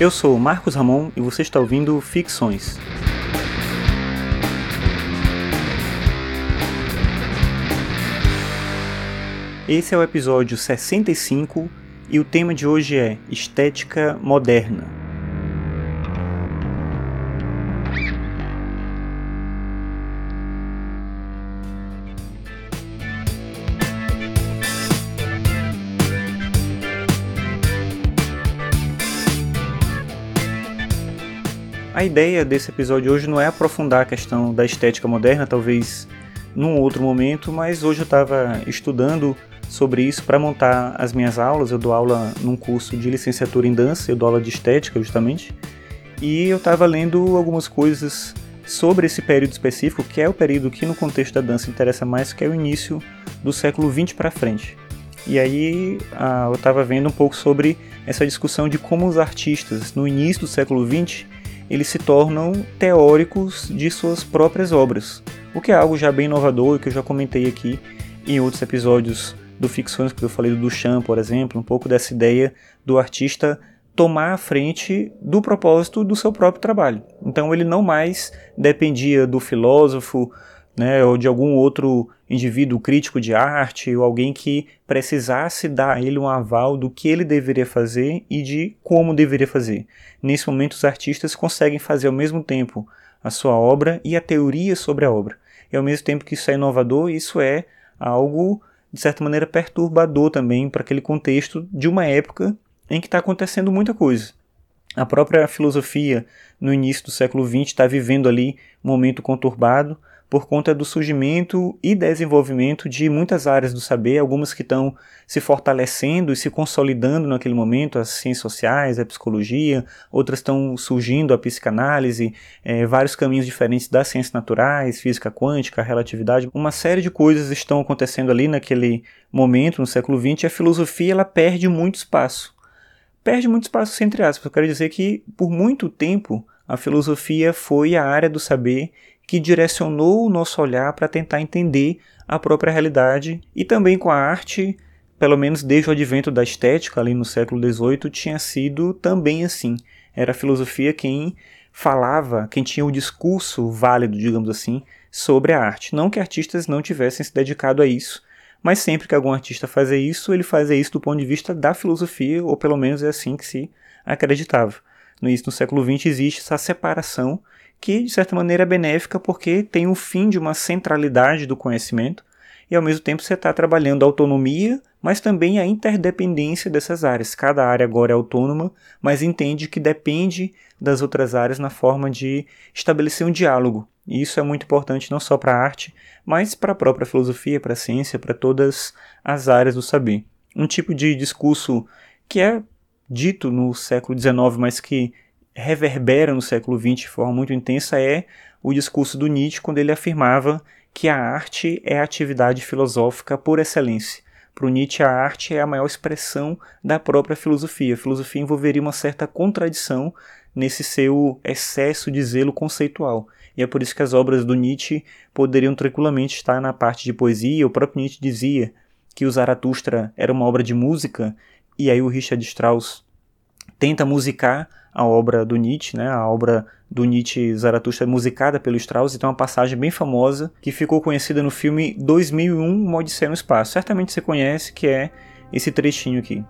Eu sou Marcos Ramon e você está ouvindo Ficções. Esse é o episódio 65 e o tema de hoje é Estética Moderna. A ideia desse episódio hoje não é aprofundar a questão da estética moderna, talvez num outro momento, mas hoje eu estava estudando sobre isso para montar as minhas aulas. Eu dou aula num curso de licenciatura em dança, eu dou aula de estética justamente, e eu estava lendo algumas coisas sobre esse período específico, que é o período que no contexto da dança interessa mais, que é o início do século XX para frente. E aí eu estava vendo um pouco sobre essa discussão de como os artistas no início do século XX eles se tornam teóricos de suas próprias obras, o que é algo já bem inovador e que eu já comentei aqui em outros episódios do Ficções, que eu falei do Duchamp, por exemplo, um pouco dessa ideia do artista tomar a frente do propósito do seu próprio trabalho. Então ele não mais dependia do filósofo, né, ou de algum outro indivíduo crítico de arte, ou alguém que precisasse dar a ele um aval do que ele deveria fazer e de como deveria fazer. Nesse momento, os artistas conseguem fazer ao mesmo tempo a sua obra e a teoria sobre a obra. E ao mesmo tempo que isso é inovador, isso é algo, de certa maneira, perturbador também para aquele contexto de uma época em que está acontecendo muita coisa. A própria filosofia, no início do século XX, está vivendo ali um momento conturbado por conta do surgimento e desenvolvimento de muitas áreas do saber, algumas que estão se fortalecendo e se consolidando naquele momento, as ciências sociais, a psicologia, outras estão surgindo, a psicanálise, é, vários caminhos diferentes das ciências naturais, física quântica, relatividade, uma série de coisas estão acontecendo ali naquele momento, no século XX, e a filosofia ela perde muito espaço. Perde muito espaço entre aspas, eu quero dizer que por muito tempo a filosofia foi a área do saber que direcionou o nosso olhar para tentar entender a própria realidade e também com a arte, pelo menos desde o advento da estética ali no século XVIII, tinha sido também assim. Era a filosofia quem falava, quem tinha o discurso válido, digamos assim, sobre a arte. Não que artistas não tivessem se dedicado a isso, mas sempre que algum artista fazia isso, ele fazia isso do ponto de vista da filosofia, ou pelo menos é assim que se acreditava. No início do século XX existe essa separação que de certa maneira é benéfica porque tem o fim de uma centralidade do conhecimento e ao mesmo tempo você está trabalhando a autonomia, mas também a interdependência dessas áreas. Cada área agora é autônoma, mas entende que depende das outras áreas na forma de estabelecer um diálogo. E isso é muito importante não só para a arte, mas para a própria filosofia, para a ciência, para todas as áreas do saber. Um tipo de discurso que é dito no século XIX, mas que reverbera no século XX de forma muito intensa é o discurso do Nietzsche quando ele afirmava que a arte é a atividade filosófica por excelência. Para o Nietzsche, a arte é a maior expressão da própria filosofia. A filosofia envolveria uma certa contradição nesse seu excesso de zelo conceitual. E é por isso que as obras do Nietzsche poderiam tranquilamente estar na parte de poesia. O próprio Nietzsche dizia que o Zaratustra era uma obra de música, e aí o Richard Strauss tenta musicar a obra do Nietzsche, né, a obra do Nietzsche Zaratustra musicada pelo Strauss, então é uma passagem bem famosa que ficou conhecida no filme 2001, Uma Odisseia no Espaço. Certamente você conhece, que é esse trechinho aqui.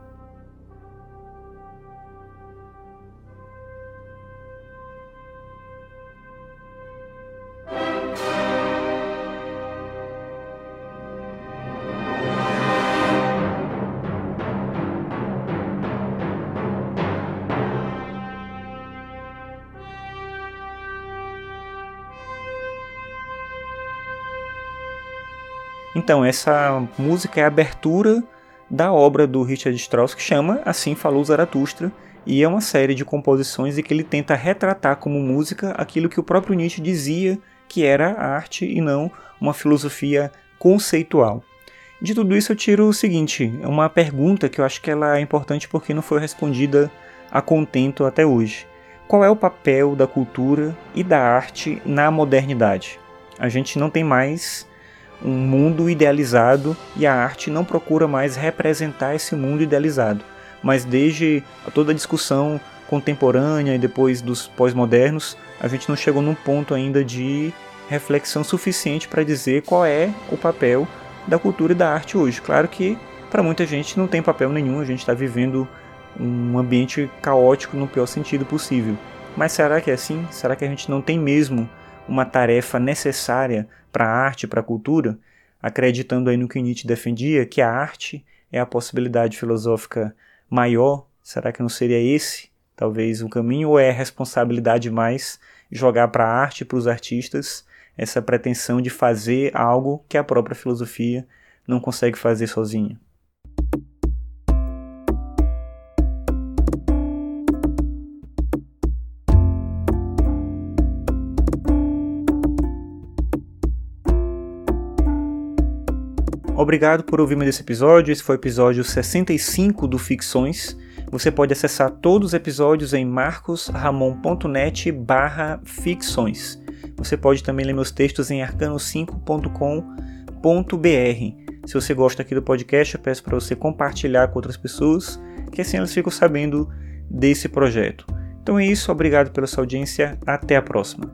Então, essa música é a abertura da obra do Richard Strauss que chama Assim Falou Zaratustra, e é uma série de composições em que ele tenta retratar como música aquilo que o próprio Nietzsche dizia que era arte e não uma filosofia conceitual. De tudo isso eu tiro o seguinte, é uma pergunta que eu acho que ela é importante porque não foi respondida a contento até hoje. Qual é o papel da cultura e da arte na modernidade? A gente não tem mais um mundo idealizado e a arte não procura mais representar esse mundo idealizado. Mas desde toda a discussão contemporânea e depois dos pós-modernos, a gente não chegou num ponto ainda de reflexão suficiente para dizer qual é o papel da cultura e da arte hoje. Claro que para muita gente não tem papel nenhum, a gente está vivendo um ambiente caótico no pior sentido possível. Mas será que é assim? Será que a gente não tem mesmo uma tarefa necessária para a arte, para a cultura? Acreditando aí no que Nietzsche defendia, que a arte é a possibilidade filosófica maior, será que não seria esse talvez o caminho ou é responsabilidade mais jogar para a arte, para os artistas, essa pretensão de fazer algo que a própria filosofia não consegue fazer sozinha? Obrigado por ouvir esse episódio. Esse foi o episódio 65 do Ficções. Você pode acessar todos os episódios em marcosramon.net barra ficções. Você pode também ler meus textos em arcano5.com.br. Se você gosta aqui do podcast, eu peço para você compartilhar com outras pessoas, que assim elas ficam sabendo desse projeto. Então é isso, obrigado pela sua audiência, até a próxima.